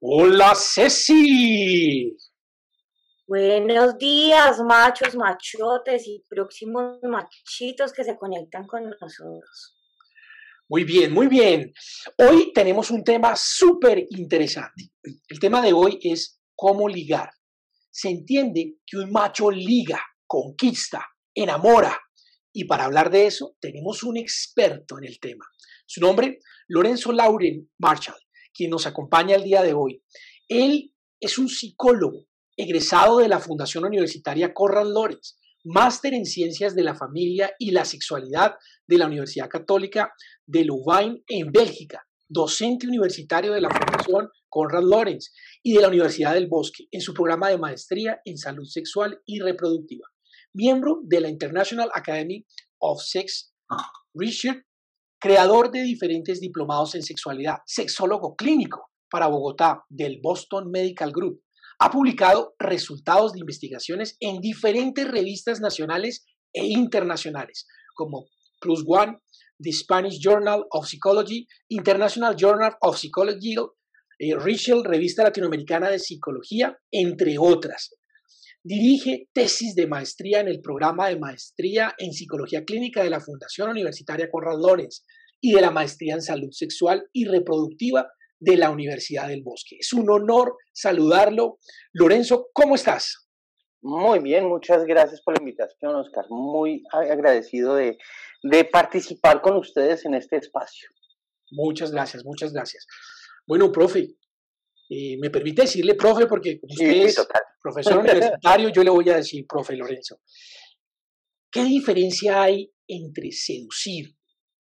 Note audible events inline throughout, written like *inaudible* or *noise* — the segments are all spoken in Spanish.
Hola Ceci. Buenos días, machos, machotes y próximos machitos que se conectan con nosotros. Muy bien, muy bien. Hoy tenemos un tema súper interesante. El tema de hoy es cómo ligar. Se entiende que un macho liga, conquista, enamora. Y para hablar de eso, tenemos un experto en el tema. Su nombre, Lorenzo Lauren Marshall, quien nos acompaña el día de hoy. Él es un psicólogo egresado de la Fundación Universitaria Corral Lorenz, máster en Ciencias de la Familia y la Sexualidad de la Universidad Católica de Louvain en Bélgica, docente universitario de la Fundación Conrad Lorenz y de la Universidad del Bosque en su programa de maestría en salud sexual y reproductiva, miembro de la International Academy of Sex Research creador de diferentes diplomados en sexualidad, sexólogo clínico para Bogotá del Boston Medical Group. Ha publicado resultados de investigaciones en diferentes revistas nacionales e internacionales, como Plus One, The Spanish Journal of Psychology, International Journal of Psychology, eh, Richel, Revista Latinoamericana de Psicología, entre otras. Dirige tesis de maestría en el programa de maestría en psicología clínica de la Fundación Universitaria Conrad Lorenz y de la maestría en salud sexual y reproductiva de la Universidad del Bosque. Es un honor saludarlo. Lorenzo, ¿cómo estás? Muy bien, muchas gracias por la invitación, Oscar. Muy agradecido de, participar con ustedes en este espacio. Muchas gracias, muchas gracias. Bueno, profe, eh, me permite decirle profe porque usted es profesor universitario, yo le voy a decir profe Lorenzo. ¿Qué diferencia hay entre seducir,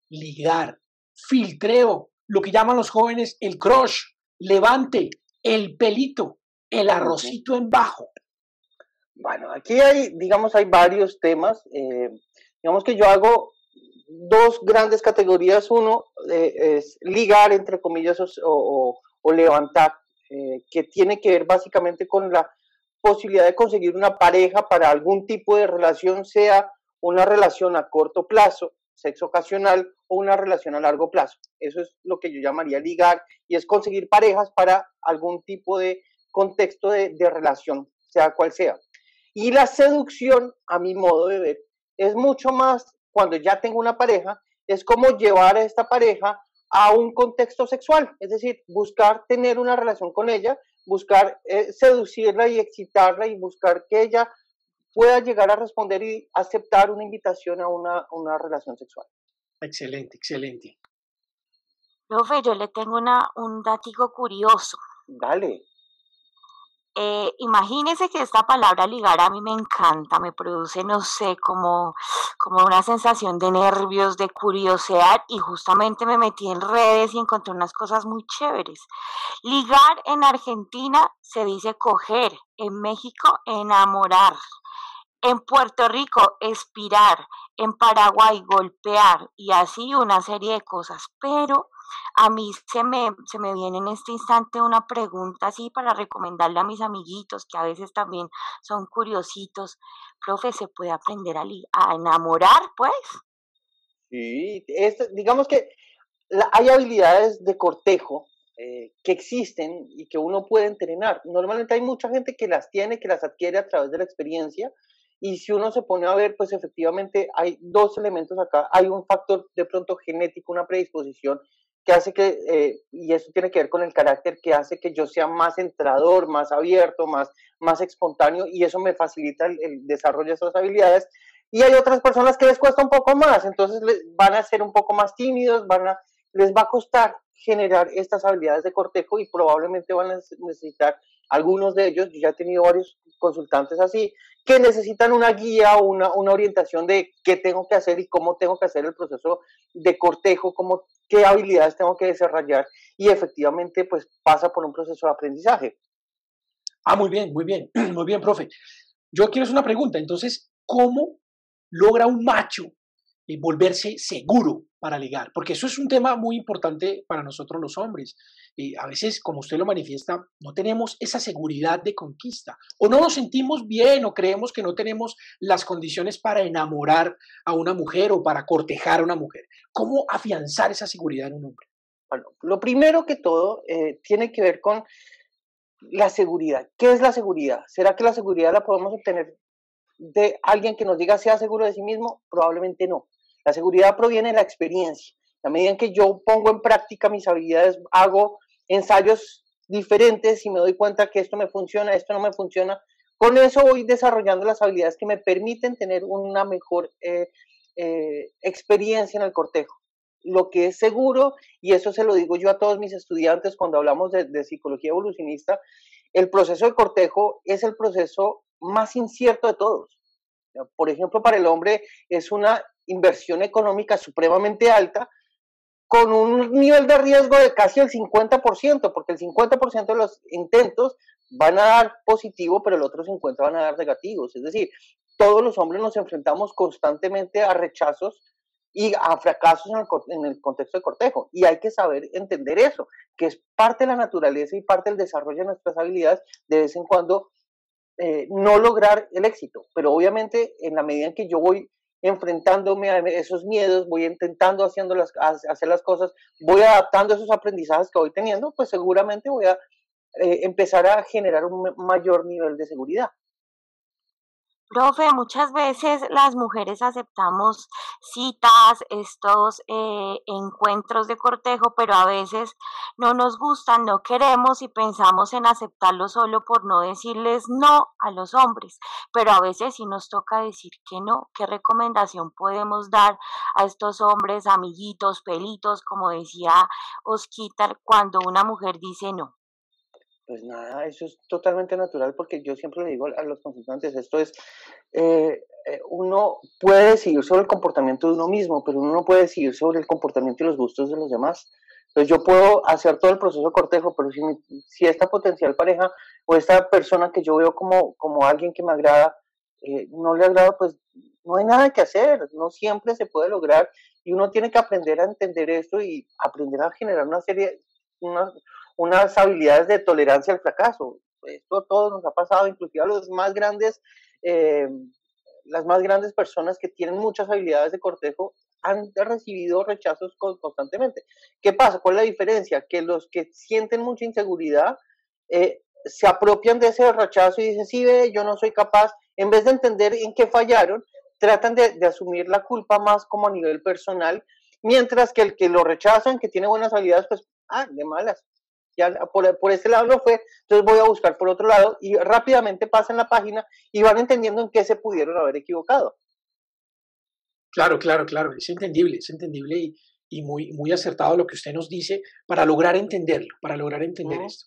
ligar, filtreo, lo que llaman los jóvenes el crush, levante, el pelito, el arrocito en bajo? Bueno, aquí hay, digamos, hay varios temas. Eh, digamos que yo hago dos grandes categorías. Uno eh, es ligar, entre comillas, o, levantar, eh, que tiene que ver básicamente con la posibilidad de conseguir una pareja para algún tipo de relación, sea una relación a corto plazo, sexo ocasional, o una relación a largo plazo. Eso es lo que yo llamaría ligar y es conseguir parejas para algún tipo de contexto de, relación, sea cual sea. Y la seducción, a mi modo de ver, es mucho más cuando ya tengo una pareja, es como llevar a esta pareja a un contexto sexual, es decir, buscar tener una relación con ella, buscar eh, seducirla y excitarla y buscar que ella pueda llegar a responder y aceptar una invitación a una, una relación sexual. Excelente, excelente. Profe, yo le tengo una, un datico curioso. Dale. Eh, imagínese que esta palabra ligar a mí me encanta, me produce, no sé, como, como una sensación de nervios, de curiosidad y justamente me metí en redes y encontré unas cosas muy chéveres. Ligar en Argentina se dice coger, en México enamorar, en Puerto Rico expirar, en Paraguay golpear y así una serie de cosas. Pero a mí se me, se me viene en este instante una pregunta así para recomendarle a mis amiguitos que a veces también son curiositos. Profe, ¿se puede aprender a, a enamorar, pues? Sí, digamos que hay habilidades de cortejo eh, que existen y que uno puede entrenar. Normalmente hay mucha gente que las tiene, que las adquiere a través de la experiencia, y si uno se pone a ver, pues efectivamente hay dos elementos acá. Hay un factor de pronto genético, una predisposición que hace que, eh, y eso tiene que ver con el carácter, que hace que yo sea más entrador, más abierto, más, más espontáneo, y eso me facilita el, desarrollo de esas habilidades. Y hay otras personas que les cuesta un poco más, entonces van a ser un poco más tímidos, van a, les va a costar generar estas habilidades de cortejo y probablemente van a necesitar algunos de ellos, yo ya he tenido varios consultantes así, que necesitan una guía o una, una, orientación de qué tengo que hacer y cómo tengo que hacer el proceso de cortejo, cómo, qué habilidades tengo que desarrollar y efectivamente pues pasa por un proceso de aprendizaje. Ah, muy bien, muy bien, *clears throat* muy bien, profe. Yo quiero hacer una pregunta. Entonces, ¿cómo logra un macho volverse seguro para ligar? Porque eso es un tema muy importante para nosotros los hombres. Y a veces, como usted lo manifiesta, no tenemos esa seguridad de conquista. O no nos sentimos bien o creemos que no tenemos las condiciones para enamorar a una mujer o para cortejar a una mujer. ¿Cómo afianzar esa seguridad en un hombre? Bueno, lo primero que todo eh, tiene que ver con la seguridad. ¿Qué es la seguridad? ¿Será que la seguridad la podemos obtener de alguien que nos diga sea seguro de sí mismo? Probablemente no. La seguridad proviene de la experiencia. A medida en que yo pongo en práctica mis habilidades, hago ensayos diferentes y me doy cuenta que esto me funciona, esto no me funciona, con eso voy desarrollando las habilidades que me permiten tener una mejor eh, eh, experiencia en el cortejo lo que es seguro, y eso se lo digo yo a todos mis estudiantes cuando hablamos de, psicología evolucionista, el proceso de cortejo es el proceso más incierto de todos. Por ejemplo, para el hombre es una inversión económica supremamente alta con un nivel de riesgo de casi el 50%, porque el 50% de los intentos van a dar positivo, pero el otro 50% van a dar negativos. Es decir, todos los hombres nos enfrentamos constantemente a rechazos y a fracasos en el, contexto de cortejo. Y hay que saber entender eso, que es parte de la naturaleza y parte del desarrollo de nuestras habilidades, de vez en cuando eh, no lograr el éxito. Pero obviamente en la medida en que yo voy enfrentándome a esos miedos, voy intentando haciendo las, hacer las cosas, voy adaptando esos aprendizajes que voy teniendo, pues seguramente voy a eh, empezar a generar un mayor nivel de seguridad. Profe, muchas veces las mujeres aceptamos citas, estos eh, encuentros de cortejo, pero a veces no nos gustan, no queremos y pensamos en aceptarlo solo por no decirles no a los hombres, pero a veces sí nos toca decir que no. ¿Qué recomendación podemos dar a estos hombres, amiguitos, pelitos, como decía Osquita, cuando una mujer dice no? Pues nada, eso es totalmente natural porque yo siempre le digo a los consultantes, esto es, eh, eh, uno puede decidir sobre el comportamiento de uno mismo, pero uno no puede decidir sobre el comportamiento y los gustos de los demás. Entonces yo puedo hacer todo el proceso de cortejo, pero si, si esta potencial pareja o esta persona que yo veo como, como alguien que me agrada, eh, no le agrada, pues no hay nada que hacer, no siempre se puede lograr y uno tiene que aprender a entender esto y aprender a generar una serie, una, unas habilidades de tolerancia al fracaso. Esto todo nos ha pasado, inclusive a los más grandes, eh, las más grandes personas que tienen muchas habilidades de cortejo han recibido rechazos constantemente. ¿Qué pasa? ¿Cuál es la diferencia? Que los que sienten mucha inseguridad eh, se apropian de ese rechazo y dicen, sí, ve, yo no soy capaz, en vez de entender en qué fallaron, tratan de, de, asumir la culpa más como a nivel personal, mientras que el que lo rechazan, que tiene buenas habilidades, pues, ah, de malas, por, por ese lado no fue, entonces voy a buscar por otro lado y rápidamente pasan la página y van entendiendo en qué se pudieron haber equivocado. Claro, claro, claro, es entendible, es entendible y, y muy, muy acertado lo que usted nos dice para lograr entenderlo, para lograr entender esto.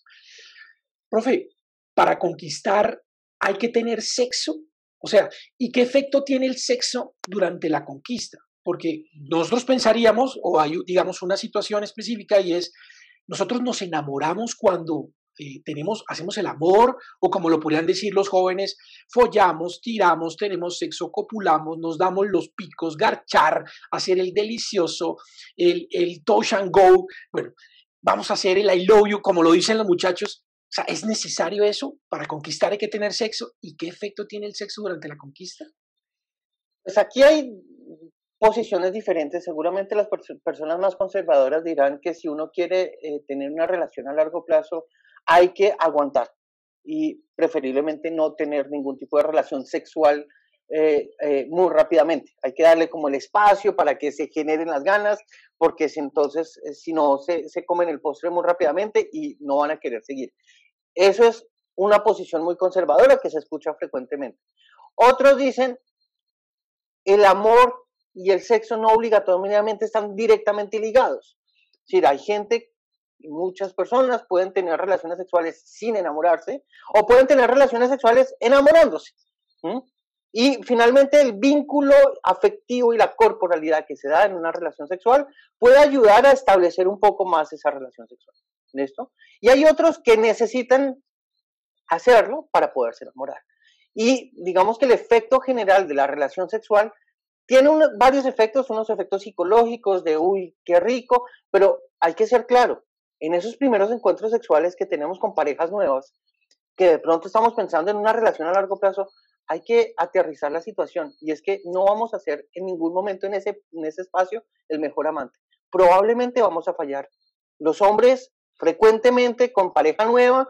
Profe, para conquistar hay que tener sexo, o sea, ¿y qué efecto tiene el sexo durante la conquista? Porque nosotros pensaríamos, o hay, digamos, una situación específica y es nosotros nos enamoramos cuando eh, tenemos, hacemos el amor, o como lo podrían decir los jóvenes, follamos, tiramos, tenemos sexo, copulamos, nos damos los picos, garchar, hacer el delicioso, el, el touch and go. Bueno, vamos a hacer el I love you, como lo dicen los muchachos. O sea, ¿es necesario eso? Para conquistar hay que tener sexo. ¿Y qué efecto tiene el sexo durante la conquista? Pues aquí hay posiciones diferentes. Seguramente las personas más conservadoras dirán que si uno quiere eh, tener una relación a largo plazo, hay que aguantar y preferiblemente no tener ningún tipo de relación sexual eh, eh, muy rápidamente. Hay que darle como el espacio para que se generen las ganas, porque si entonces, si no, se, se comen el postre muy rápidamente y no van a querer seguir. Eso es una posición muy conservadora que se escucha frecuentemente. Otros dicen, el amor y el sexo no obligatoriamente están directamente ligados. Es decir, hay gente, muchas personas pueden tener relaciones sexuales sin enamorarse o pueden tener relaciones sexuales enamorándose. Y finalmente el vínculo afectivo y la corporalidad que se da en una relación sexual puede ayudar a establecer un poco más esa relación sexual. ¿Listo? Y hay otros que necesitan hacerlo para poderse enamorar. Y digamos que el efecto general de la relación sexual tiene varios efectos, unos efectos psicológicos de, uy, qué rico, pero hay que ser claro, en esos primeros encuentros sexuales que tenemos con parejas nuevas, que de pronto estamos pensando en una relación a largo plazo, hay que aterrizar la situación y es que no vamos a ser en ningún momento en ese, en ese espacio el mejor amante. Probablemente vamos a fallar. Los hombres frecuentemente con pareja nueva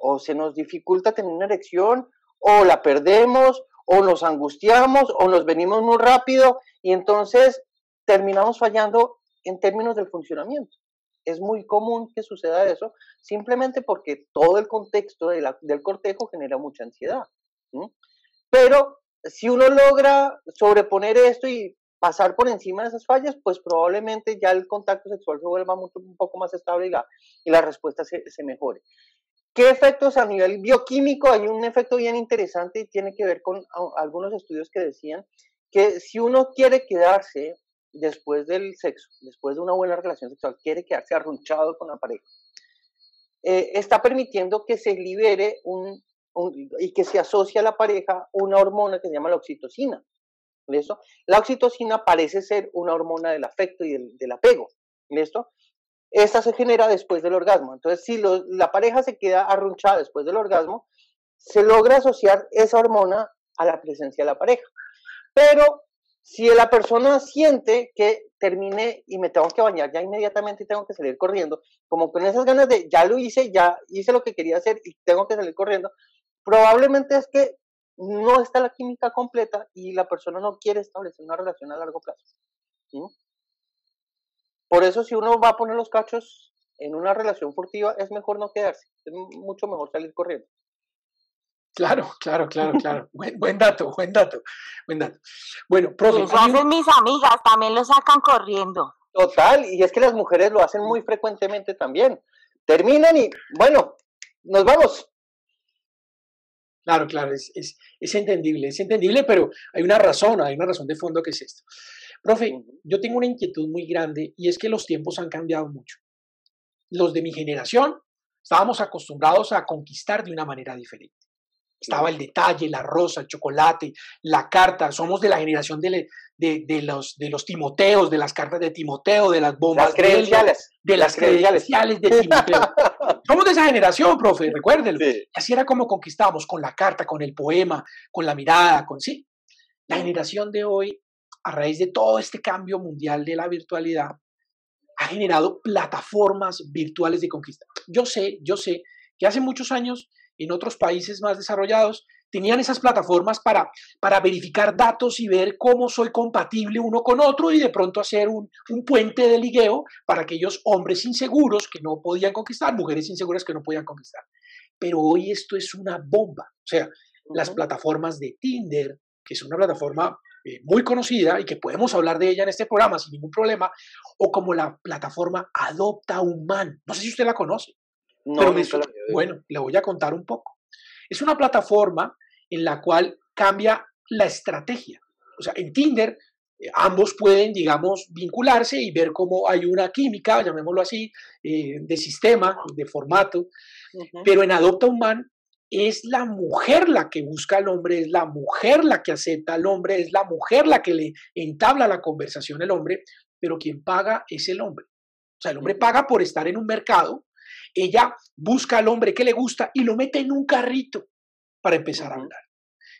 o se nos dificulta tener una erección o la perdemos o nos angustiamos o nos venimos muy rápido y entonces terminamos fallando en términos del funcionamiento. Es muy común que suceda eso simplemente porque todo el contexto del cortejo genera mucha ansiedad. Pero si uno logra sobreponer esto y pasar por encima de esas fallas, pues probablemente ya el contacto sexual se vuelva un poco más estable y la, respuesta se, se, mejore. ¿Qué efectos a nivel bioquímico? Hay un efecto bien interesante y tiene que ver con algunos estudios que decían que si uno quiere quedarse después del sexo, después de una buena relación sexual, quiere quedarse arrunchado con la pareja, eh, está permitiendo que se libere un, y que se asocia a la pareja una hormona que se llama la oxitocina. ¿Listo? La oxitocina parece ser una hormona del afecto y del, apego. ¿Listo? Esta se genera después del orgasmo. Entonces, si la pareja se queda arrunchada después del orgasmo, se logra asociar esa hormona a la presencia de la pareja. Pero si la persona siente que termine y me tengo que bañar ya inmediatamente y tengo que salir corriendo, como con esas ganas de ya lo hice, ya hice lo que quería hacer y tengo que salir corriendo, probablemente es que no está la química completa y la persona no quiere establecer una relación a largo plazo. Por eso si uno va a poner los cachos en una relación furtiva, es mejor no quedarse, es mucho mejor salir corriendo. Claro, claro, claro, claro. *laughs* buen, dato, buen dato, buen dato. Bueno, profe. Eso hacen mis amigas, también lo sacan corriendo. Total, y es que las mujeres lo hacen muy frecuentemente también. Terminan y, bueno, nos vamos. Claro, claro, es, es, entendible, es entendible, pero hay una razón, hay una razón de fondo que es esto. Profe, yo tengo una inquietud muy grande y es que los tiempos han cambiado mucho. Los de mi generación estábamos acostumbrados a conquistar de una manera diferente. Estaba el detalle, la rosa, el chocolate, la carta. Somos de la generación de, de, los, de los Timoteos, de las cartas de Timoteo, de las bombas. Las credenciales. De, las, credenciales. de Timoteo. *laughs* Somos de esa generación, profe, recuérdenlo. Así era como conquistábamos, con la carta, con el poema, con la mirada, con sí. La generación de hoy, a raíz de todo este cambio mundial de la virtualidad, ha generado plataformas virtuales de conquista. Yo sé, yo sé que hace muchos años en otros países más desarrollados tenían esas plataformas para, para verificar datos y ver cómo soy compatible uno con otro y de pronto hacer un, puente de ligueo para aquellos hombres inseguros que no podían conquistar, mujeres inseguras que no podían conquistar. Pero hoy esto es una bomba. O sea, las plataformas de Tinder, que es una plataforma eh, muy conocida y que podemos hablar de ella en este programa sin ningún problema, o como la plataforma Adopta Man. No sé si usted la conoce. No, pero bueno, le voy a contar un poco. Es una plataforma en la cual cambia la estrategia. O sea, en Tinder eh, ambos pueden, digamos, vincularse y ver cómo hay una química, llamémoslo así, eh, de sistema, de formato. Pero en Adopta un Man es la mujer la que busca al hombre, es la mujer la que acepta al hombre, es la mujer la que le entabla la conversación al hombre, pero quien paga es el hombre. O sea, el hombre paga por estar en un mercado ella busca al hombre que le gusta y lo mete en un carrito para empezar a hablar.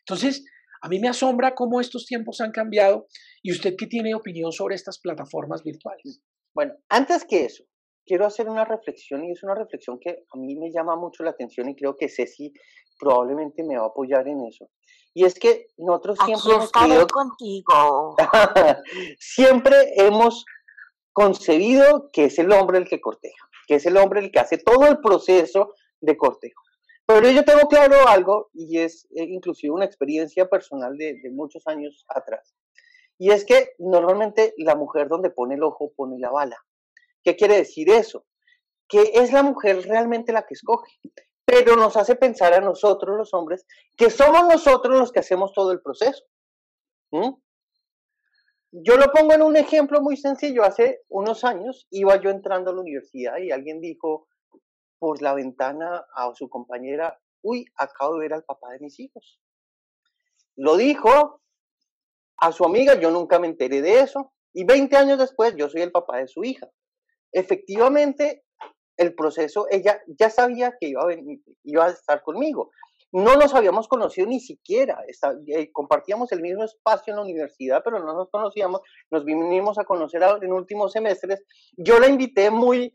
Entonces, a mí me asombra cómo estos tiempos han cambiado y usted qué tiene opinión sobre estas plataformas virtuales. Bueno, antes que eso, quiero hacer una reflexión y es una reflexión que a mí me llama mucho la atención y creo que Ceci probablemente me va a apoyar en eso. Y es que nosotros siempre hemos contigo. *laughs* siempre hemos concebido que es el hombre el que corteja que es el hombre el que hace todo el proceso de cortejo. Pero yo tengo claro algo, y es eh, inclusive una experiencia personal de, muchos años atrás, y es que normalmente la mujer donde pone el ojo pone la bala. ¿Qué quiere decir eso? Que es la mujer realmente la que escoge, pero nos hace pensar a nosotros los hombres que somos nosotros los que hacemos todo el proceso. Yo lo pongo en un ejemplo muy sencillo. Hace unos años iba yo entrando a la universidad y alguien dijo por la ventana a su compañera, uy, acabo de ver al papá de mis hijos. Lo dijo a su amiga, yo nunca me enteré de eso, y 20 años después yo soy el papá de su hija. Efectivamente, el proceso, ella ya sabía que iba a, iba a estar conmigo. No nos habíamos conocido ni siquiera, eh, compartíamos el mismo espacio en la universidad, pero no nos conocíamos, nos vinimos a conocer en últimos semestres. Yo la invité muy,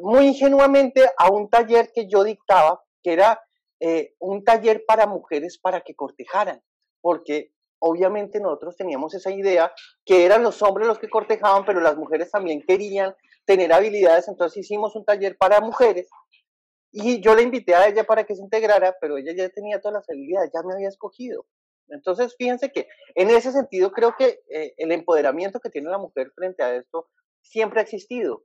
muy ingenuamente a un taller que yo dictaba, que era eh, un taller para mujeres para que cortejaran, porque obviamente nosotros teníamos esa idea que eran los hombres los que cortejaban, pero las mujeres también querían tener habilidades, entonces hicimos un taller para mujeres y yo la invité a ella para que se integrara, pero ella ya tenía todas las habilidades, ya me había escogido. Entonces, fíjense que en ese sentido creo que eh, el empoderamiento que tiene la mujer frente a esto siempre ha existido.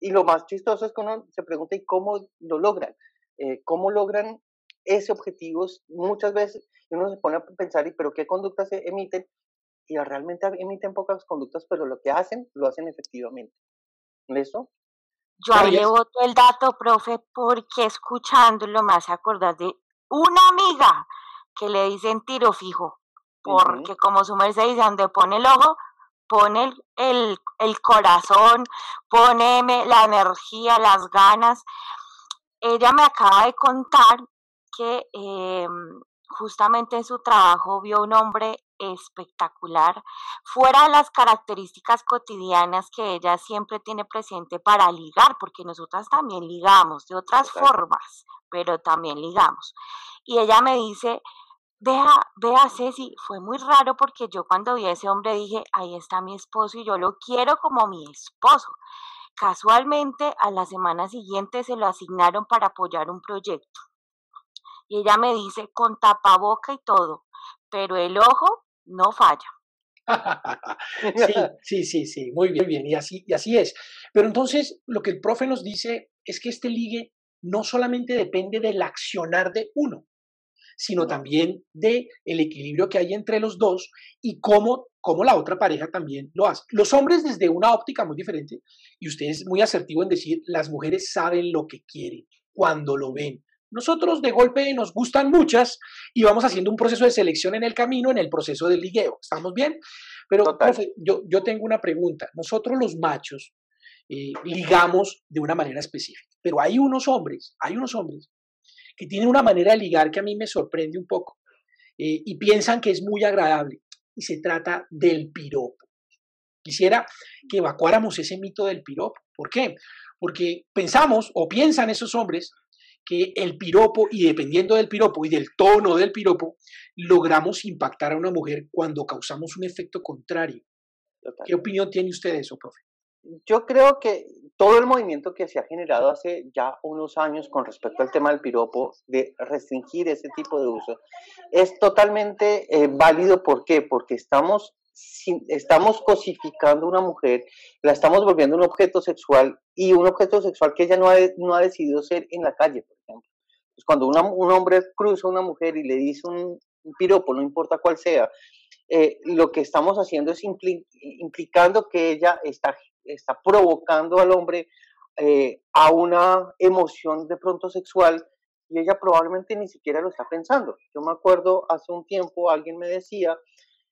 Y lo más chistoso es que uno se pregunta, ¿y cómo lo logran? Eh, ¿Cómo logran ese objetivo? Muchas veces uno se pone a pensar, ¿y pero qué conductas emiten? Y realmente emiten pocas conductas, pero lo que hacen, lo hacen efectivamente. ¿Listo? Yo ahí le voto el dato, profe, porque escuchándolo más acordar de una amiga que le dicen tiro fijo, porque como su merced dice, donde pone el ojo, pone el, el, corazón, pone la energía, las ganas. Ella me acaba de contar que em, justamente en su trabajo vio un hombre espectacular, fuera de las características cotidianas que ella siempre tiene presente para ligar, porque nosotras también ligamos de otras formas, pero también ligamos. Y ella me dice, vea, vea Ceci, fue muy raro porque yo cuando vi a ese hombre dije, ahí está mi esposo y yo lo quiero como mi esposo. Casualmente, a la semana siguiente se lo asignaron para apoyar un proyecto. Y ella me dice, con tapaboca y todo, pero el ojo no falla. *laughs* sí, sí, sí, muy bien, bien, y así, y así es. Pero entonces lo que el profe nos dice es que este ligue no solamente depende del accionar de uno, sino también de el equilibrio que hay entre los dos y cómo, cómo la otra pareja también lo hace. Los hombres desde una óptica muy diferente, y usted es muy asertivo en decir, las mujeres saben lo que quieren cuando lo ven. Nosotros de golpe nos gustan muchas y vamos haciendo un proceso de selección en el camino, en el proceso del ligueo. ¿Estamos bien? Pero, profe, yo, yo tengo una pregunta. Nosotros los machos eh, ligamos de una manera específica, pero hay unos hombres, hay unos hombres que tienen una manera de ligar que a mí me sorprende un poco eh, y piensan que es muy agradable y se trata del piropo. Quisiera que evacuáramos ese mito del piropo. ¿Por qué? Porque pensamos o piensan esos hombres que el piropo, y dependiendo del piropo y del tono del piropo, logramos impactar a una mujer cuando causamos un efecto contrario. ¿Qué opinión tiene usted de eso, profe? Yo creo que todo el movimiento que se ha generado hace ya unos años con respecto al tema del piropo, de restringir ese tipo de uso, es totalmente eh, válido. ¿Por qué? Porque estamos estamos cosificando una mujer, la estamos volviendo un objeto sexual y un objeto sexual que ella no ha, no ha decidido ser en la calle, por ejemplo. Pues cuando un hombre cruza a una mujer y le dice un, piropo, no importa cuál sea, eh, lo que estamos haciendo es implicando que ella está, está provocando al hombre eh, a una emoción de pronto sexual y ella probablemente ni siquiera lo está pensando. Yo me acuerdo hace un tiempo alguien me decía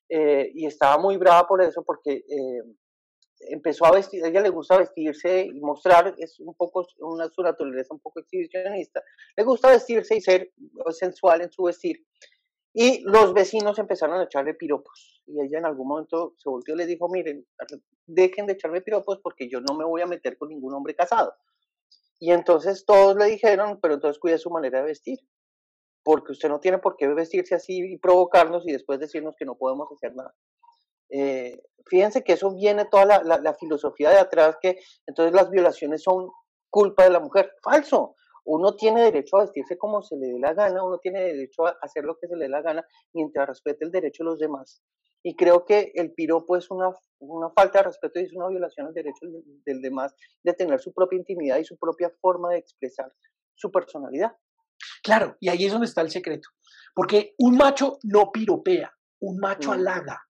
eh, y estaba muy brava por eso porque eh, empezó a vestir, a ella le gusta vestirse y mostrar, es un poco, una, su naturaleza un poco exhibicionista, le gusta vestirse y ser sensual en su vestir. Y los vecinos empezaron a echarle piropos. Y ella en algún momento se volvió y le dijo, miren, dejen de echarme piropos porque yo no me voy a meter con ningún hombre casado. Y entonces todos le dijeron, pero entonces cuide su manera de vestir porque usted no tiene por qué vestirse así y provocarnos y después decirnos que no podemos hacer nada. Eh, fíjense que eso viene toda la, filosofía de atrás, que entonces las violaciones son culpa de la mujer. Falso. Uno tiene derecho a vestirse como se le dé la gana, uno tiene derecho a hacer lo que se le dé la gana mientras respete el derecho de los demás. Y creo que el piropo es una, una falta de respeto y es una violación al derecho del, del demás de tener su propia intimidad y su propia forma de expresar su personalidad. Claro, y ahí es donde está el secreto. Porque un macho no piropea, un macho halaga.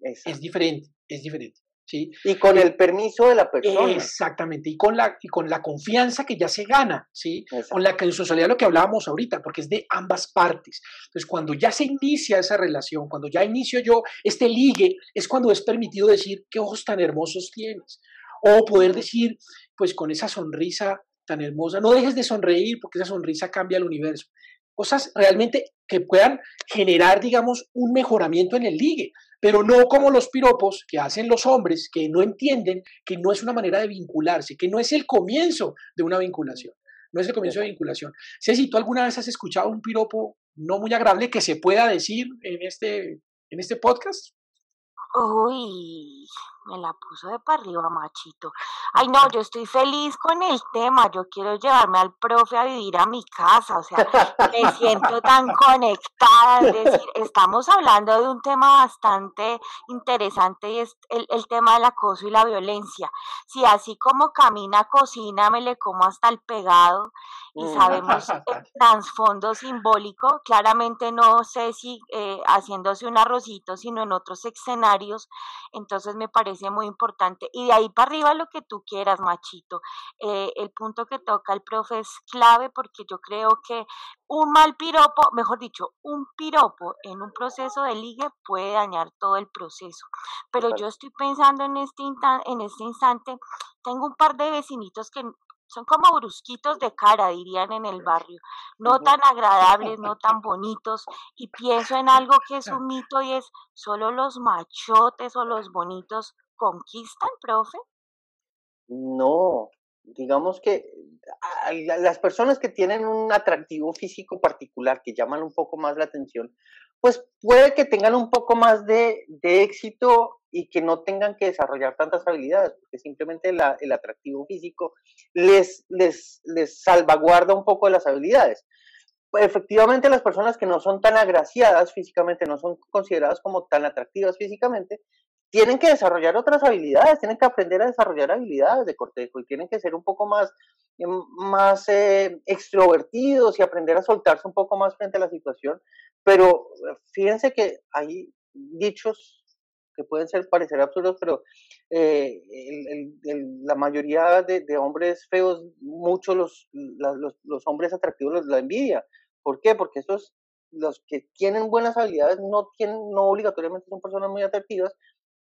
Es diferente, es diferente. ¿sí? Y con el permiso de la persona. Exactamente, y con la, y con la confianza que ya se gana, ¿sí? Con la que en sociedad lo que hablábamos ahorita, porque es de ambas partes. Entonces, cuando ya se inicia esa relación, cuando ya inicio yo este ligue, es cuando es permitido decir, qué ojos tan hermosos tienes. O poder decir, pues con esa sonrisa tan hermosa, no dejes de sonreír porque esa sonrisa cambia el universo. Cosas realmente que puedan generar, digamos, un mejoramiento en el ligue pero no como los piropos que hacen los hombres que no entienden que no es una manera de vincularse, que no es el comienzo de una vinculación, no es el comienzo de vinculación. Ceci, ¿tú alguna vez has escuchado un piropo no muy agradable que se pueda decir en este, en este podcast? Uy, me la puso de para arriba, machito. Ay, no, yo estoy feliz con el tema. Yo quiero llevarme al profe a vivir a mi casa. O sea, me siento tan *laughs* conectada. Es decir, estamos hablando de un tema bastante interesante y es el, el tema del acoso y la violencia. Si así como camina, cocina, me le como hasta el pegado y mm. sabemos *laughs* el trasfondo simbólico, claramente no sé si eh, haciéndose un arrocito, sino en otros escenarios. Entonces me parece muy importante. Y de ahí para arriba lo que tú quieras, machito. Eh, el punto que toca el profe es clave porque yo creo que un mal piropo, mejor dicho, un piropo en un proceso de ligue puede dañar todo el proceso. Pero yo estoy pensando en este, en este instante, tengo un par de vecinitos que son como brusquitos de cara, dirían en el barrio, no tan agradables, no tan *laughs* bonitos, y pienso en algo que es un mito y es solo los machotes o los bonitos conquistan, profe? No, digamos que las personas que tienen un atractivo físico particular que llaman un poco más la atención, pues puede que tengan un poco más de, éxito y que no tengan que desarrollar tantas habilidades, porque simplemente el atractivo físico les, les, les salvaguarda un poco de las habilidades. Efectivamente, las personas que no son tan agraciadas físicamente, no son consideradas como tan atractivas físicamente, tienen que desarrollar otras habilidades, tienen que aprender a desarrollar habilidades de cortejo y tienen que ser un poco más, eh, más eh, extrovertidos y aprender a soltarse un poco más frente a la situación. Pero fíjense que hay dichos que pueden ser parecer absurdos, pero eh, la mayoría de, hombres feos, muchos los, los, los, hombres atractivos los, la envidia. ¿Por qué? Porque estos, los que tienen buenas habilidades no, tienen, no obligatoriamente son personas muy atractivas,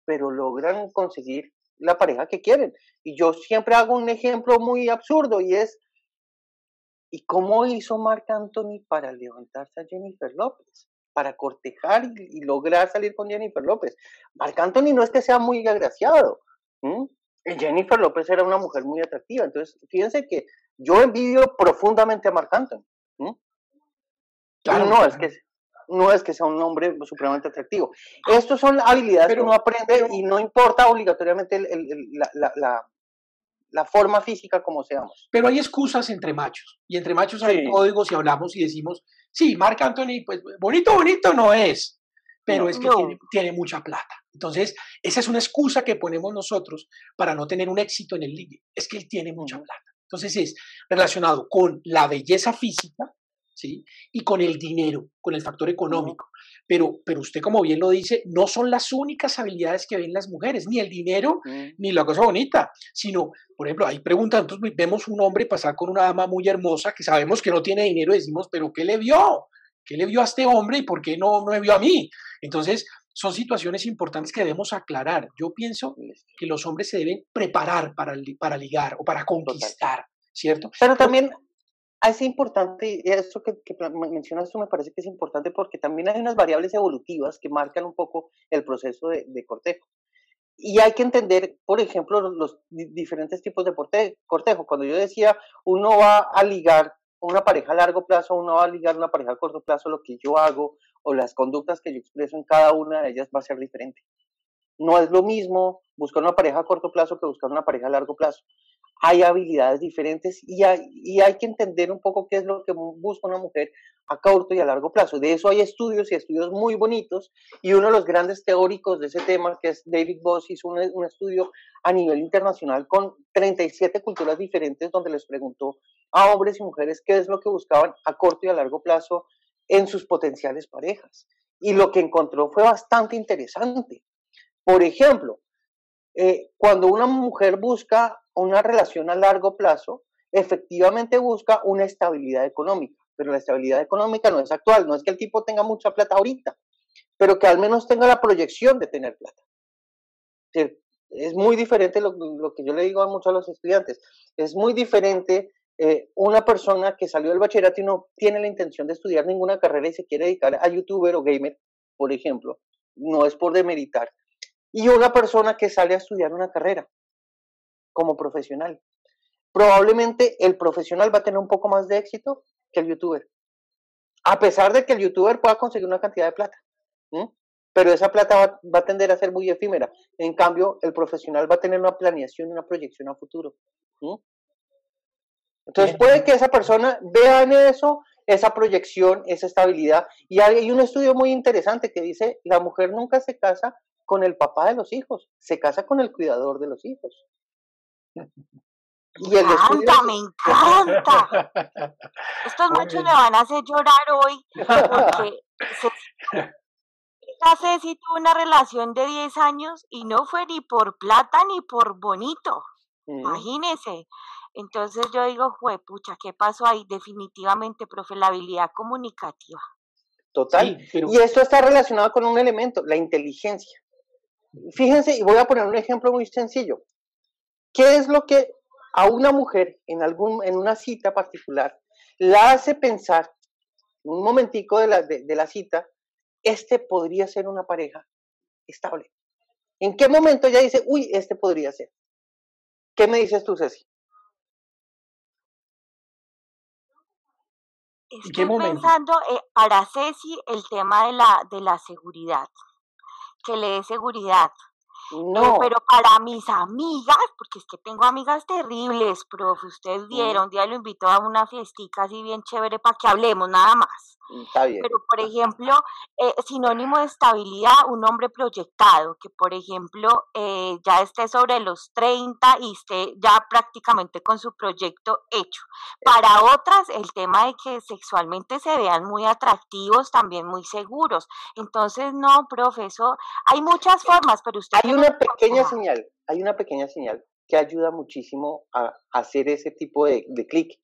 pero logran conseguir la pareja que quieren. Y yo siempre hago un ejemplo muy absurdo y es, ¿y cómo hizo Marc Anthony para levantarse a Jennifer López? Para cortejar y, lograr salir con Jennifer López. Marc Anthony no es que sea muy agraciado. Jennifer López era una mujer muy atractiva. Entonces, fíjense que yo envidio profundamente a Marc Anthony. Claro, no, es que no es que sea un hombre supremamente atractivo. Estas son habilidades que uno aprende y no importa obligatoriamente la, forma física como seamos. Pero hay excusas entre machos, y entre machos hay códigos y hablamos y decimos, sí, Marc Anthony, pues bonito, bonito no es, pero es que tiene, mucha plata. Entonces, esa es una excusa que ponemos nosotros para no tener un éxito en el ligue, es que él tiene mucha plata. Entonces es relacionado con la belleza física, ¿sí? Y con el dinero, con el factor económico. Pero, pero usted, como bien lo dice, no son las únicas habilidades que ven las mujeres, ni el dinero, mm. ni la cosa bonita, sino, por ejemplo, hay preguntas, entonces vemos un hombre pasar con una dama muy hermosa que sabemos que no tiene dinero y decimos, pero ¿qué le vio? ¿Qué le vio a este hombre y por qué no, no me vio a mí? Entonces, son situaciones importantes que debemos aclarar. Yo pienso que los hombres se deben preparar para, para ligar o para conquistar, ¿cierto? Pero también es importante, eso que, mencionas me parece que es importante porque también hay unas variables evolutivas que marcan un poco el proceso de, cortejo. Y hay que entender, por ejemplo, los, diferentes tipos de cortejo. Cuando yo decía, uno va a ligar una pareja a largo plazo, uno va a ligar una pareja a corto plazo, lo que yo hago o las conductas que yo expreso en cada una de ellas va a ser diferente. No es lo mismo buscar una pareja a corto plazo que buscar una pareja a largo plazo hay habilidades diferentes y hay, y hay que entender un poco qué es lo que busca una mujer a corto y a largo plazo. De eso hay estudios y estudios muy bonitos y uno de los grandes teóricos de ese tema, que es David Boss, hizo un, estudio a nivel internacional con 37 culturas diferentes donde les preguntó a hombres y mujeres qué es lo que buscaban a corto y a largo plazo en sus potenciales parejas. Y lo que encontró fue bastante interesante. Por ejemplo, eh, cuando una mujer busca una relación a largo plazo, efectivamente busca una estabilidad económica, pero la estabilidad económica no es actual, no es que el tipo tenga mucha plata ahorita, pero que al menos tenga la proyección de tener plata. Es muy diferente lo, que yo le digo a muchos de los estudiantes, es muy diferente eh, una persona que salió del bachillerato y no tiene la intención de estudiar ninguna carrera y se quiere dedicar a youtuber o gamer, por ejemplo, no es por demeritar, y una persona que sale a estudiar una carrera como profesional. Probablemente el profesional va a tener un poco más de éxito que el youtuber, a pesar de que el youtuber pueda conseguir una cantidad de plata pero esa plata va, a tender a ser muy efímera. En cambio, el profesional va a tener una planeación, una proyección a futuro. Entonces puede que esa persona vea en eso esa proyección, esa estabilidad. Y hay un estudio muy interesante que dice, la mujer nunca se casa con el papá de los hijos, se casa con el cuidador de los hijos. Y el me encanta, me encanta. Estos machos me van a hacer llorar hoy porque Ceci tuvo una relación de 10 años y no fue ni por plata ni por bonito. Mm. Imagínese. Entonces yo digo, fue pucha, ¿qué pasó ahí? Definitivamente, profe, la habilidad comunicativa. Total. Y esto está relacionado con un elemento, la inteligencia. Fíjense, y voy a poner un ejemplo muy sencillo. ¿Qué es lo que a una mujer en, algún, en una cita particular la hace pensar, un momentico de la, de la cita, este podría ser una pareja estable. ¿En qué momento ella dice, uy, este podría ser? ¿Qué me dices tú, Ceci? Estoy pensando eh, para Ceci el tema de la, de la seguridad, que le dé seguridad. No. pero para mis amigas, porque es que tengo amigas terribles, profe, ustedes vieron, un día lo invito a una fiestica así bien chévere para que hablemos nada más. Mm, está bien. Pero, por ejemplo, eh, sinónimo de estabilidad, un hombre proyectado, que por ejemplo eh, ya esté sobre los 30 y esté ya prácticamente con su proyecto hecho. Para otras, el tema de que sexualmente se vean muy atractivos, también muy seguros. Entonces, no, profesor, hay muchas formas, pero usted una pequeña señal, hay una pequeña señal que ayuda muchísimo a, hacer ese tipo de, de clic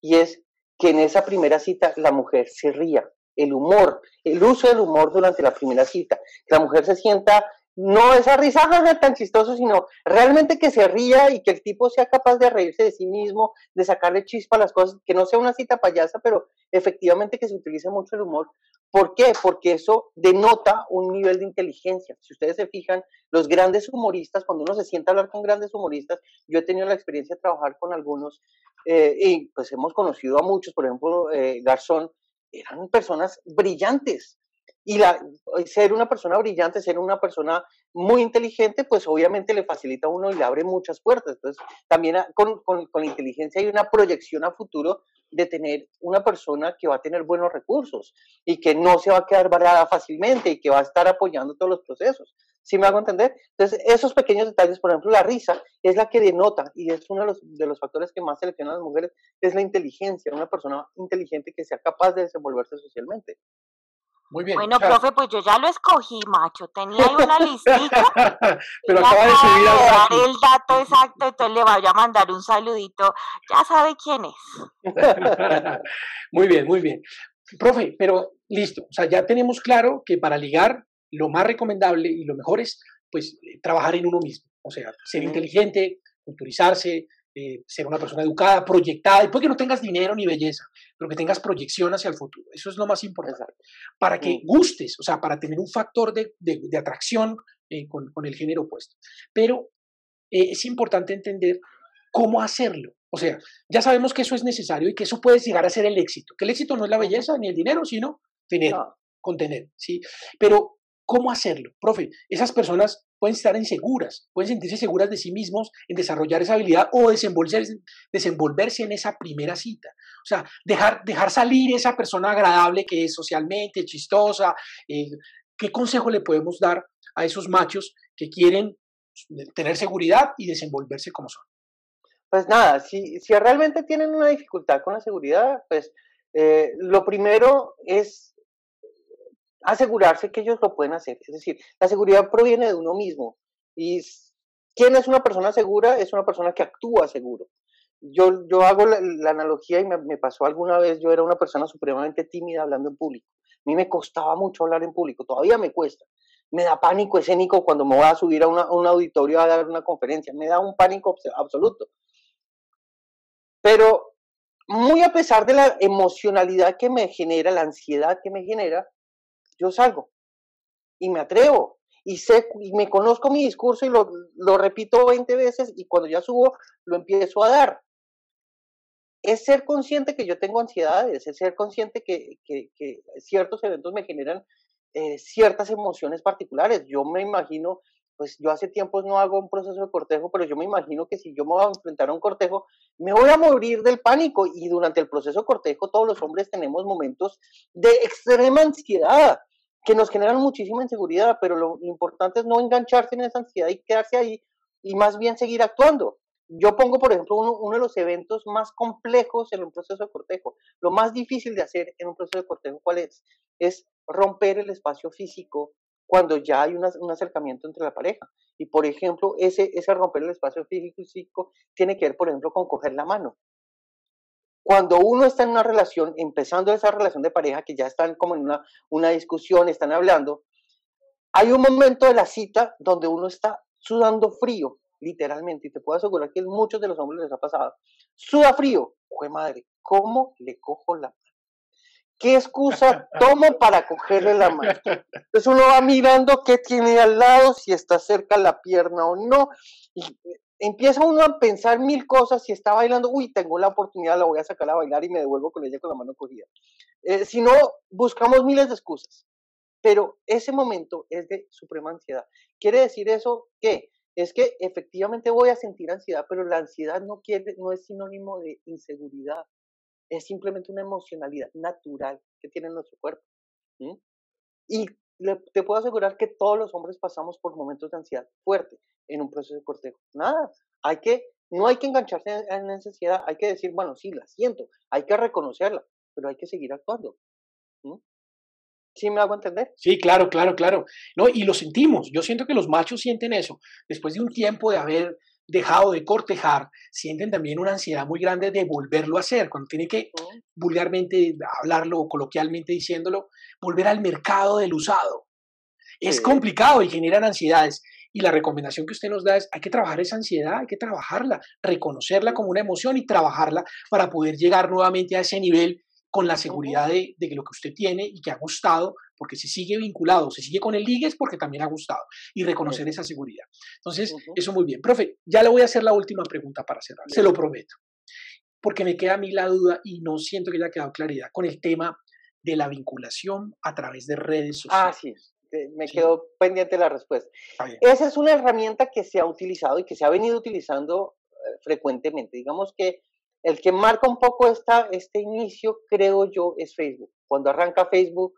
y es que en esa primera cita la mujer se ría, el humor, el uso del humor durante la primera cita, que la mujer se sienta no esa risa tan chistoso, sino realmente que se ría y que el tipo sea capaz de reírse de sí mismo, de sacarle chispa a las cosas, que no sea una cita payasa, pero efectivamente que se utilice mucho el humor. ¿Por qué? Porque eso denota un nivel de inteligencia. Si ustedes se fijan, los grandes humoristas, cuando uno se sienta a hablar con grandes humoristas, yo he tenido la experiencia de trabajar con algunos eh, y pues hemos conocido a muchos, por ejemplo, eh, Garzón, eran personas brillantes, y la, ser una persona brillante, ser una persona muy inteligente, pues obviamente le facilita a uno y le abre muchas puertas. Entonces, también con, con, con, la inteligencia hay una proyección a futuro de tener una persona que va a tener buenos recursos y que no se va a quedar varada fácilmente y que va a estar apoyando todos los procesos. ¿Sí me hago entender? Entonces, esos pequeños detalles, por ejemplo, la risa es la que denota y es uno de los, de los factores que más seleccionan a las mujeres, es la inteligencia, una persona inteligente que sea capaz de desenvolverse socialmente. Muy bien. Bueno, profe, pues yo ya lo escogí, macho. Tenía ahí una listita. *laughs* Pero acaba de subir al dar el dato exacto, entonces le voy a mandar un saludito. Ya sabe quién es. *laughs* muy bien, muy bien. Profe, pero listo. O sea, ya tenemos claro que para ligar, lo más recomendable y lo mejor es, pues, trabajar en uno mismo. O sea, ser inteligente, culturizarse, eh, ser una persona educada, proyectada, y puede que no tengas dinero ni belleza, pero que tengas proyección hacia el futuro. Eso es lo más importante. Para que mm. gustes, o sea, para tener un factor de, de, atracción eh, con, con, el género opuesto. Pero eh, es importante entender cómo hacerlo. O sea, ya sabemos que eso es necesario y que eso puede llegar a ser el éxito. Que el éxito no es la belleza ni el dinero, sino tener, contener, ¿sí? Pero, ¿cómo hacerlo? Profe, esas personas pueden estar inseguras, pueden sentirse seguras de sí mismos en desarrollar esa habilidad o desenvolverse, desenvolverse en esa primera cita. O sea, dejar, dejar salir esa persona agradable que es socialmente, chistosa. Eh, ¿Qué consejo le podemos dar a esos machos que quieren tener seguridad y desenvolverse como son? Pues nada, si, si realmente tienen una dificultad con la seguridad, pues eh, lo primero es asegurarse que ellos lo pueden hacer. Es decir, la seguridad proviene de uno mismo y ¿Quién es una persona segura? Es una persona que actúa seguro. Yo, yo hago la, analogía y me, me, pasó alguna vez, yo era una persona supremamente tímida hablando en público. A mí me costaba mucho hablar en público, todavía me cuesta. Me da pánico escénico cuando me voy a subir a un auditorio a dar una conferencia, me da un pánico absoluto. Pero muy a pesar de la emocionalidad que me genera, la ansiedad que me genera, yo salgo y me atrevo y sé y me conozco mi discurso y lo, lo repito 20 veces y cuando ya subo lo empiezo a dar. Es ser consciente que yo tengo ansiedades, es ser consciente que, que, que ciertos eventos me generan eh, ciertas emociones particulares. Yo me imagino pues yo hace tiempos no hago un proceso de cortejo, pero yo me imagino que si yo me voy a enfrentar a un cortejo, me voy a morir del pánico y durante el proceso de cortejo todos los hombres tenemos momentos de extrema ansiedad que nos generan muchísima inseguridad, pero lo, importante es no engancharse en esa ansiedad y quedarse ahí y más bien seguir actuando. Yo pongo, por ejemplo, uno, uno, de los eventos más complejos en un proceso de cortejo. Lo más difícil de hacer en un proceso de cortejo, ¿cuál es? Es romper el espacio físico cuando ya hay un acercamiento entre la pareja. Y por ejemplo, ese, ese romper el espacio físico y psíquico tiene que ver, por ejemplo, con coger la mano. Cuando uno está en una relación, empezando esa relación de pareja, que ya están como en una, una discusión, están hablando, hay un momento de la cita donde uno está sudando frío, literalmente, y te puedo asegurar que muchos de los hombres les ha pasado. Suda frío, ¡jue madre! ¿Cómo le cojo la mano? ¿Qué excusa tomo para cogerle la mano? Entonces uno va mirando qué tiene al lado, si está cerca la pierna o no, y empieza uno a pensar mil cosas, si está bailando, uy, tengo la oportunidad, la voy a sacar a bailar y me devuelvo con ella con la mano cogida. Eh, si no, buscamos miles de excusas, pero ese momento es de suprema ansiedad. ¿Quiere decir eso qué? Es que efectivamente voy a sentir ansiedad, pero la ansiedad no, quiere, no es sinónimo de inseguridad es simplemente una emocionalidad natural que tiene nuestro cuerpo. Y te puedo asegurar que todos los hombres pasamos por momentos de ansiedad fuerte en un proceso de cortejo. Nada, hay que, no hay que engancharse en esa ansiedad, hay que decir, bueno, sí, la siento, hay que reconocerla, pero hay que seguir actuando. ¿Sí me hago entender? Sí, claro, claro, claro. No, y lo sentimos. Yo siento que los machos sienten eso. Después de un tiempo de haber dejado de cortejar, sienten también una ansiedad muy grande de volverlo a hacer, cuando tiene que vulgarmente hablarlo o coloquialmente diciéndolo, volver al mercado del usado. Es complicado y generan ansiedades. Y la recomendación que usted nos da es, hay que trabajar esa ansiedad, hay que trabajarla, reconocerla como una emoción y trabajarla para poder llegar nuevamente a ese nivel con la seguridad de, de, lo que usted tiene y que ha gustado, porque se sigue vinculado, se sigue con el ligue porque también ha gustado y reconocer esa seguridad. Entonces, eso muy bien. Profe, ya le voy a hacer la última pregunta para cerrar, se lo prometo, porque me queda a mí la duda y no siento que haya quedado claridad con el tema de la vinculación a través de redes sociales. Ah, sí, me quedó pendiente la respuesta. Esa es una herramienta que se ha utilizado y que se ha venido utilizando eh, frecuentemente. Digamos que el que marca un poco esta, este inicio, creo yo, es Facebook. Cuando arranca Facebook,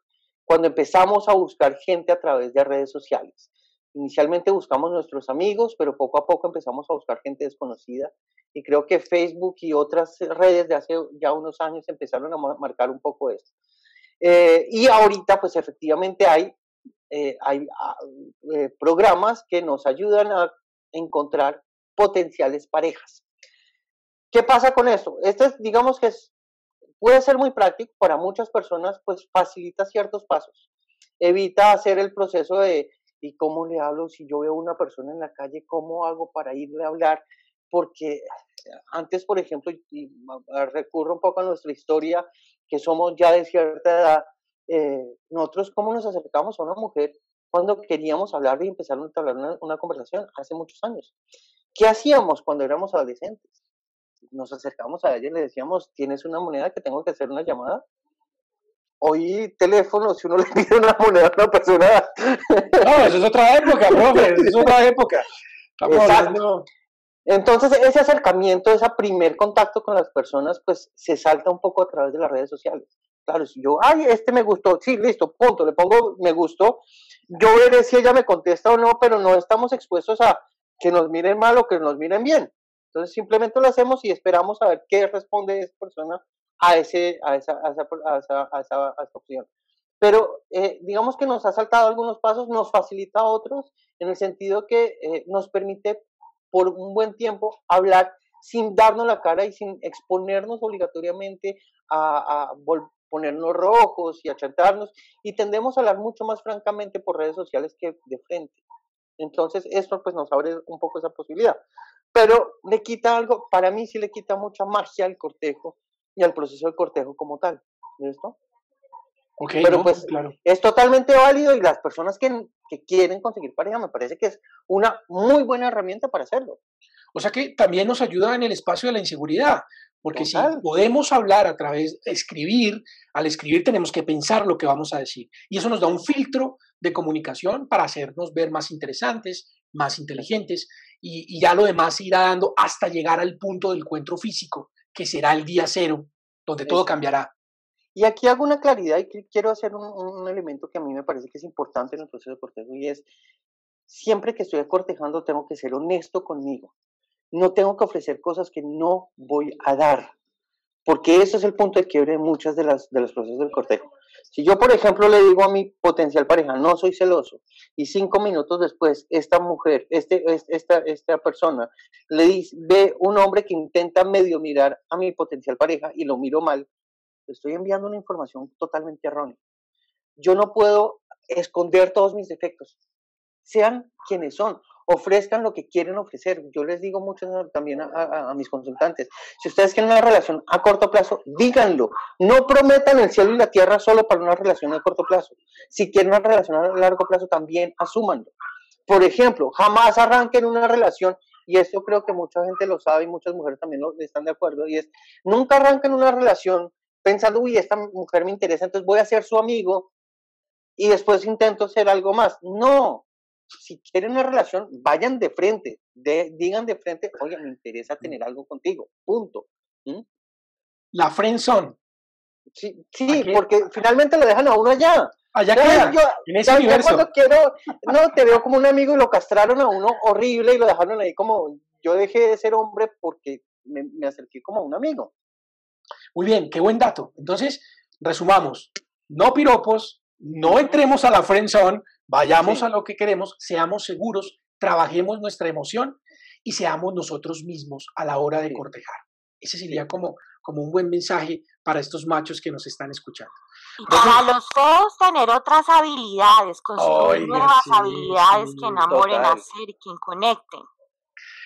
cuando empezamos a buscar gente a través de redes sociales. Inicialmente buscamos nuestros amigos, pero poco a poco empezamos a buscar gente desconocida. Y creo que Facebook y otras redes de hace ya unos años empezaron a marcar un poco esto. Eh, y ahorita, pues efectivamente hay, eh, hay ah, eh, programas que nos ayudan a encontrar potenciales parejas. ¿Qué pasa con? Esto es, digamos que es, puede ser muy práctico para muchas personas, pues facilita ciertos pasos. Evita hacer el proceso de, ¿y cómo le hablo si yo veo a una persona en la calle? ¿Cómo hago para irle a hablar? Porque antes, por ejemplo, y recurro un poco a nuestra historia, que somos ya de cierta edad, eh, nosotros cómo nos acercamos a una mujer cuando queríamos hablar y empezar a hablar una, una conversación hace muchos años. ¿Qué hacíamos cuando éramos adolescentes? Nos acercamos a ella y le decíamos, ¿tienes una moneda que tengo que hacer una llamada? Hoy teléfono, si uno *laughs* le pide una moneda a una persona... No, eso es otra época, profe, es otra época. Exacto. Entonces, ese acercamiento, ese primer contacto con las personas, pues se salta un poco a través de las redes sociales. Claro, si yo, ay, este me gustó, sí, listo, punto, le pongo me gustó, yo veré si ella me contesta o no, pero no estamos expuestos a que nos miren mal o que nos miren bien. Entonces simplemente lo hacemos y esperamos a ver qué responde esa persona a, ese, a, esa, a, esa, a, esa, a esa, opción. Pero eh, digamos que nos ha saltado algunos pasos, nos facilita otros, en el sentido que eh, nos permite por un buen tiempo hablar sin darnos la cara y sin exponernos obligatoriamente a, a ponernos rojos y a chantarnos y tendemos a hablar mucho más francamente por redes sociales que de frente. Entonces, esto pues nos abre un poco esa posibilidad. Pero le quita algo, para mí sí le quita mucha magia al cortejo y al proceso de cortejo como tal. ¿Listo? Okay, Pero pues claro. es totalmente válido y las personas que, que quieren conseguir pareja me parece que es una muy buena herramienta para hacerlo. O sea que también nos ayuda en el espacio de la inseguridad, porque si podemos hablar a través de escribir, al escribir tenemos que pensar lo que vamos a decir. Y eso nos da un filtro de comunicación para hacernos ver más interesantes, más inteligentes, y, ya lo demás irá dando hasta llegar al punto del encuentro físico, que será el día cero, donde todo cambiará. Y aquí hago una claridad y quiero hacer un, un, elemento que a mí me parece que es importante en el proceso de cortejo y es, siempre que estoy cortejando tengo que ser honesto conmigo no tengo que ofrecer cosas que no voy a dar, porque ese es el punto de quiebre de muchas de las de los procesos del cortejo. Si yo, por ejemplo, le digo a mi potencial pareja, no soy celoso, y cinco minutos después, esta mujer, este, esta, esta persona, le dice, ve un hombre que intenta medio mirar a mi potencial pareja y lo miro mal, estoy enviando una información totalmente errónea. Yo no puedo esconder todos mis defectos, sean quienes son ofrezcan lo que quieren ofrecer. Yo les digo mucho también a, mis consultantes, si ustedes quieren una relación a corto plazo, díganlo. No prometan el cielo y la tierra solo para una relación a corto plazo. Si quieren una relación a largo plazo, también asúmanlo. Por ejemplo, jamás arranquen una relación, y esto creo que mucha gente lo sabe y muchas mujeres también están de acuerdo, y es, nunca arranquen una relación pensando, uy, esta mujer me interesa, entonces voy a ser su amigo y después intento ser algo más. No, si quieren una relación, vayan de frente, de, digan de frente, oye, me interesa tener algo contigo, punto. ¿Mm? La friendzone. Sí, sí porque finalmente lo dejan a uno allá. Allá queda, yo, en ese universo. cuando quiero, no, te veo como un amigo y lo castraron a uno horrible y lo dejaron ahí como, yo dejé de ser hombre porque me, me acerqué como a un amigo. Muy bien, qué buen dato. Entonces, resumamos, no piropos, no entremos a la friendzone, Vayamos a lo que queremos, seamos seguros, trabajemos nuestra emoción y seamos nosotros mismos a la hora de cortejar. Ese sería como, como un buen mensaje para estos machos que nos están escuchando. Y para los feos tener otras habilidades, conseguir nuevas habilidades que enamoren, y que conecten.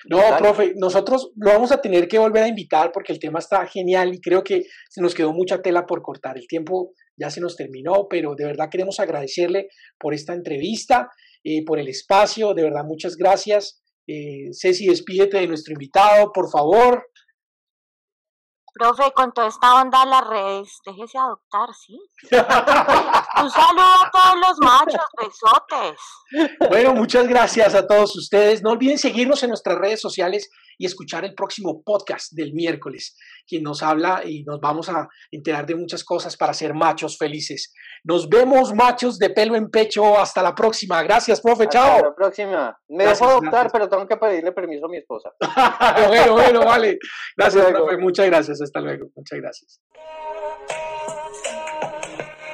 No, profe, nosotros lo vamos a tener que volver a invitar porque el tema está genial y creo que se nos quedó mucha tela por cortar. El tiempo ya se nos terminó, pero de verdad queremos agradecerle por esta entrevista, eh, por el espacio, de verdad muchas gracias. Eh, Ceci, despídete de nuestro invitado, por favor. Profe, con toda esta onda en las redes, déjese adoptar, ¿sí? *laughs* Un saludo a todos los machos, besotes. Bueno, muchas gracias a todos ustedes. No olviden seguirnos en nuestras redes sociales y escuchar el próximo podcast del miércoles, quien nos habla y nos vamos a enterar de muchas cosas para ser machos felices. Nos vemos, machos de pelo en pecho. Hasta la próxima. Gracias, profe. Chao. Hasta la próxima. Me dejo adoptar, pero tengo que pedirle permiso a mi esposa. *laughs* bueno, bueno, vale. Gracias, profe. Muchas gracias. Hasta luego. Muchas gracias.